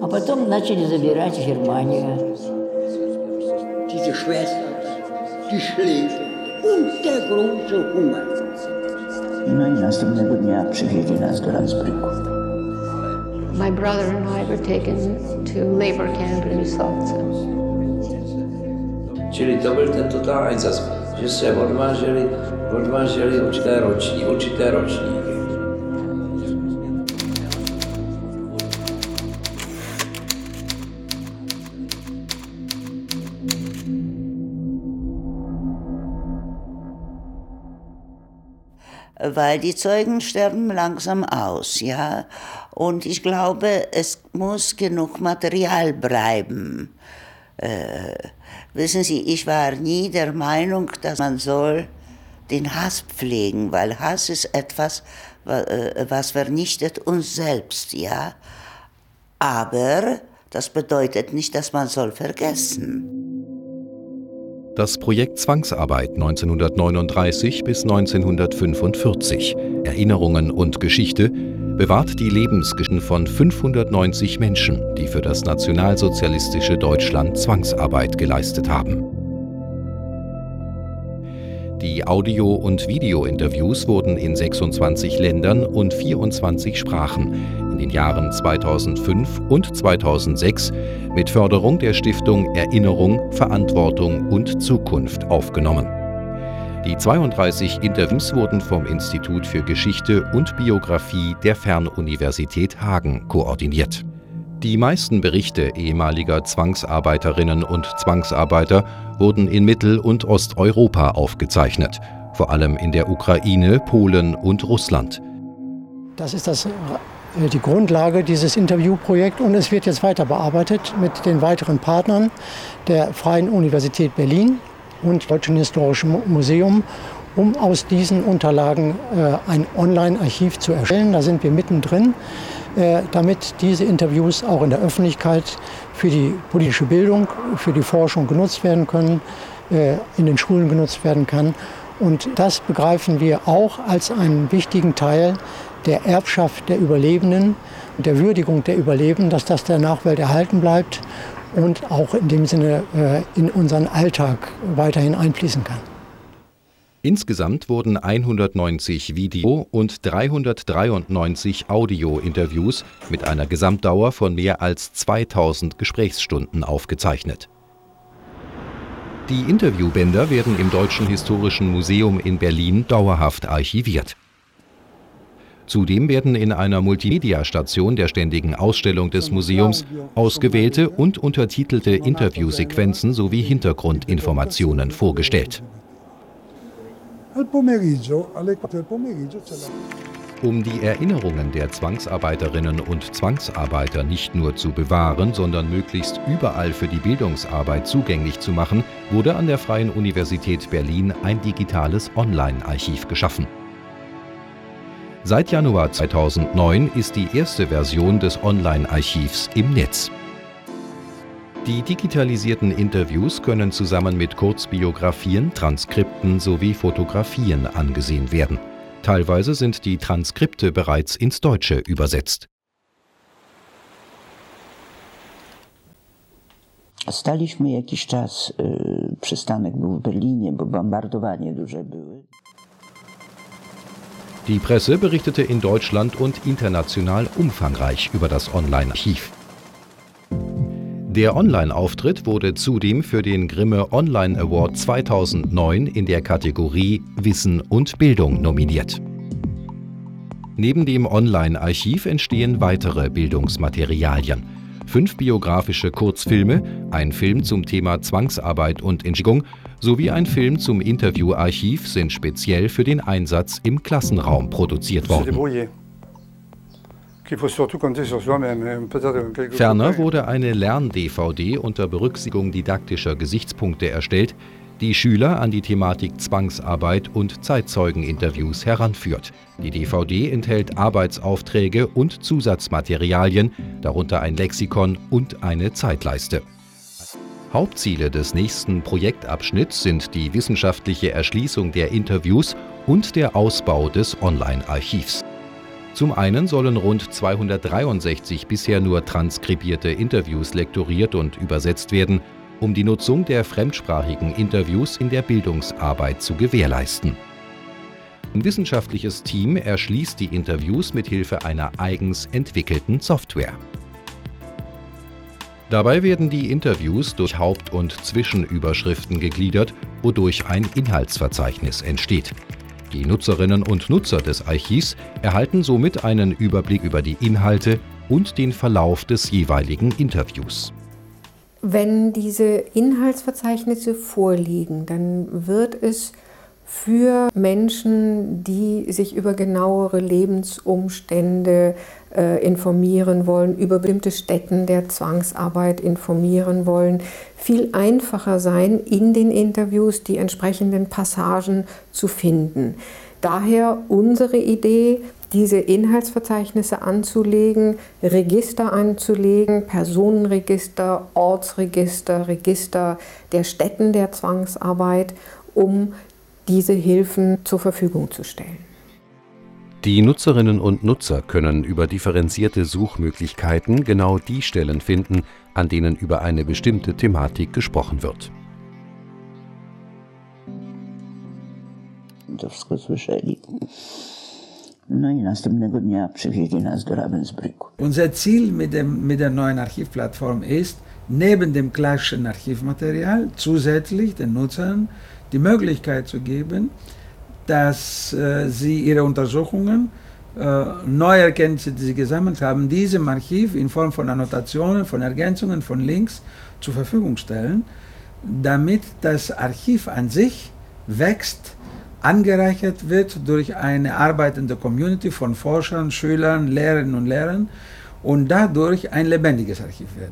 А потом начали забирать в Германию. Diese Schwestern, die szli untergrundzie Hunger. No i następnego dnia przywieźli nas do Landsbruku. My brother and I were taken to labor camp in Lisovce. Čili to byl ten totální zas, že se odváželi, odváželi určité roční, určité ročníky. Weil die Zeugen sterben langsam aus, ja. Und ich glaube, es muss genug Material bleiben. Äh, wissen Sie, ich war nie der Meinung, dass man soll den Hass pflegen, weil Hass ist etwas, äh, was vernichtet uns selbst, ja. Aber das bedeutet nicht, dass man soll vergessen. Das Projekt Zwangsarbeit 1939 bis 1945, Erinnerungen und Geschichte, bewahrt die Lebensgeschichten von 590 Menschen, die für das nationalsozialistische Deutschland Zwangsarbeit geleistet haben. Die Audio- und Videointerviews wurden in 26 Ländern und 24 Sprachen in den Jahren 2005 und 2006 mit Förderung der Stiftung Erinnerung, Verantwortung und Zukunft aufgenommen. Die 32 Interviews wurden vom Institut für Geschichte und Biografie der Fernuniversität Hagen koordiniert. Die meisten Berichte ehemaliger Zwangsarbeiterinnen und Zwangsarbeiter wurden in Mittel- und Osteuropa aufgezeichnet, vor allem in der Ukraine, Polen und Russland. Das ist das, die Grundlage dieses Interviewprojekts und es wird jetzt weiter bearbeitet mit den weiteren Partnern der Freien Universität Berlin und Deutschen Historischen Museum, um aus diesen Unterlagen äh, ein Online-Archiv zu erstellen. Da sind wir mittendrin. Äh, damit diese Interviews auch in der Öffentlichkeit für die politische Bildung, für die Forschung genutzt werden können, äh, in den Schulen genutzt werden kann. Und das begreifen wir auch als einen wichtigen Teil der Erbschaft der Überlebenden, der Würdigung der Überlebenden, dass das der Nachwelt erhalten bleibt und auch in dem Sinne äh, in unseren Alltag weiterhin einfließen kann. Insgesamt wurden 190 Video- und 393 Audio-Interviews mit einer Gesamtdauer von mehr als 2000 Gesprächsstunden aufgezeichnet. Die Interviewbänder werden im Deutschen Historischen Museum in Berlin dauerhaft archiviert. Zudem werden in einer Multimedia-Station der ständigen Ausstellung des Museums ausgewählte und untertitelte Interviewsequenzen sowie Hintergrundinformationen vorgestellt. Um die Erinnerungen der Zwangsarbeiterinnen und Zwangsarbeiter nicht nur zu bewahren, sondern möglichst überall für die Bildungsarbeit zugänglich zu machen, wurde an der Freien Universität Berlin ein digitales Online-Archiv geschaffen. Seit Januar 2009 ist die erste Version des Online-Archivs im Netz. Die digitalisierten Interviews können zusammen mit Kurzbiografien, Transkripten sowie Fotografien angesehen werden. Teilweise sind die Transkripte bereits ins Deutsche übersetzt. Staliśmy jakiś czas, przystanek był w Berlinie, bo bombardowanie duże były. Die Presse berichtete in Deutschland und international umfangreich über das Online-Archiv. Der Online-Auftritt wurde zudem für den Grimme Online Award 2009 in der Kategorie Wissen und Bildung nominiert. Neben dem Online-Archiv entstehen weitere Bildungsmaterialien. Fünf biografische Kurzfilme, ein Film zum Thema Zwangsarbeit und Entschädigung sowie ein Film zum Interviewarchiv sind speziell für den Einsatz im Klassenraum produziert worden. Ferner wurde eine Lern-DVD unter Berücksichtigung didaktischer Gesichtspunkte erstellt, die Schüler an die Thematik Zwangsarbeit und Zeitzeugeninterviews heranführt. Die DVD enthält Arbeitsaufträge und Zusatzmaterialien, darunter ein Lexikon und eine Zeitleiste. Hauptziele des nächsten Projektabschnitts sind die wissenschaftliche Erschließung der Interviews und der Ausbau des Online-Archivs. Zum einen sollen rund 263 bisher nur transkribierte Interviews lektoriert und übersetzt werden, um die Nutzung der fremdsprachigen Interviews in der Bildungsarbeit zu gewährleisten. Ein wissenschaftliches Team erschließt die Interviews mit Hilfe einer eigens entwickelten Software. Dabei werden die Interviews durch Haupt- und Zwischenüberschriften gegliedert, wodurch ein Inhaltsverzeichnis entsteht. Die Nutzerinnen und Nutzer des Archivs erhalten somit einen Überblick über die Inhalte und den Verlauf des jeweiligen Interviews. Wenn diese Inhaltsverzeichnisse vorliegen, dann wird es für Menschen, die sich über genauere Lebensumstände äh, informieren wollen, über bestimmte Stätten der Zwangsarbeit informieren wollen, viel einfacher sein, in den Interviews die entsprechenden Passagen zu finden. Daher unsere Idee, diese Inhaltsverzeichnisse anzulegen, Register anzulegen, Personenregister, Ortsregister, Register der Stätten der Zwangsarbeit, um diese Hilfen zur Verfügung zu stellen. Die Nutzerinnen und Nutzer können über differenzierte Suchmöglichkeiten genau die Stellen finden, an denen über eine bestimmte Thematik gesprochen wird. Unser Ziel mit, dem, mit der neuen Archivplattform ist, neben dem klassischen Archivmaterial zusätzlich den Nutzern die Möglichkeit zu geben, dass äh, sie ihre Untersuchungen, äh, neue Erkenntnisse, die sie gesammelt haben, diesem Archiv in Form von Annotationen, von Ergänzungen, von Links zur Verfügung stellen, damit das Archiv an sich wächst, angereichert wird durch eine arbeitende Community von Forschern, Schülern, Lehrerinnen und Lehrern und dadurch ein lebendiges Archiv wird.